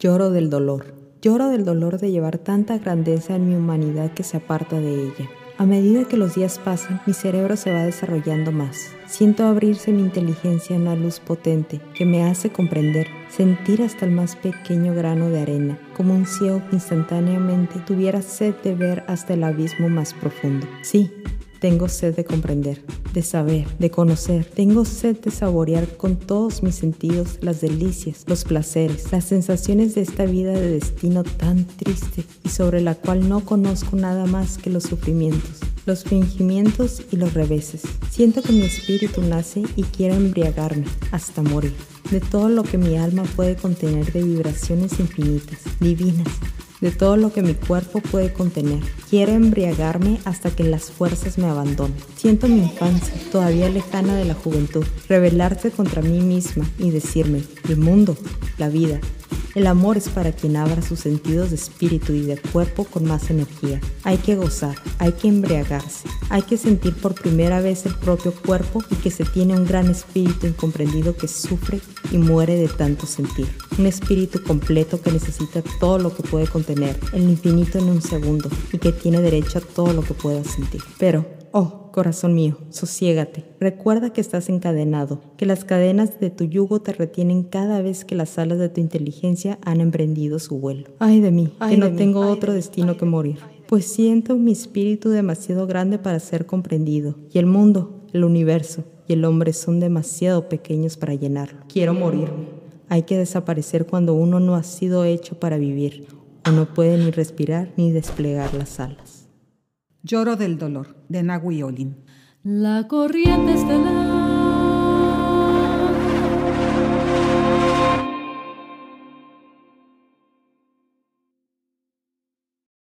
Lloro del dolor. Lloro del dolor de llevar tanta grandeza en mi humanidad que se aparta de ella. A medida que los días pasan, mi cerebro se va desarrollando más. Siento abrirse mi inteligencia a una luz potente que me hace comprender, sentir hasta el más pequeño grano de arena, como un ciego que instantáneamente tuviera sed de ver hasta el abismo más profundo. Sí, tengo sed de comprender, de saber, de conocer. Tengo sed de saborear con todos mis sentidos las delicias, los placeres, las sensaciones de esta vida de destino tan triste y sobre la cual no conozco nada más que los sufrimientos, los fingimientos y los reveses. Siento que mi espíritu nace y quiere embriagarme hasta morir de todo lo que mi alma puede contener de vibraciones infinitas, divinas, de todo lo que mi cuerpo puede contener. Quiero embriagarme hasta que las fuerzas me abandonen. Siento mi infancia, todavía lejana de la juventud, rebelarte contra mí misma y decirme, el mundo, la vida, el amor es para quien abra sus sentidos de espíritu y de cuerpo con más energía. Hay que gozar, hay que embriagarse, hay que sentir por primera vez el propio cuerpo y que se tiene un gran espíritu incomprendido que sufre y muere de tanto sentir. Un espíritu completo que necesita todo lo que puede contener, el infinito en un segundo y que tiene derecho a todo lo que pueda sentir. Pero, oh, Corazón mío, sosiégate. Recuerda que estás encadenado, que las cadenas de tu yugo te retienen cada vez que las alas de tu inteligencia han emprendido su vuelo. Ay de mí, que no tengo otro destino que morir. Pues siento mi espíritu demasiado grande para ser comprendido, y el mundo, el universo y el hombre son demasiado pequeños para llenarlo. Quiero morirme. Hay que desaparecer cuando uno no ha sido hecho para vivir, o no puede ni respirar ni desplegar las alas. Lloro del dolor, de Nahui Olin. La corriente estelar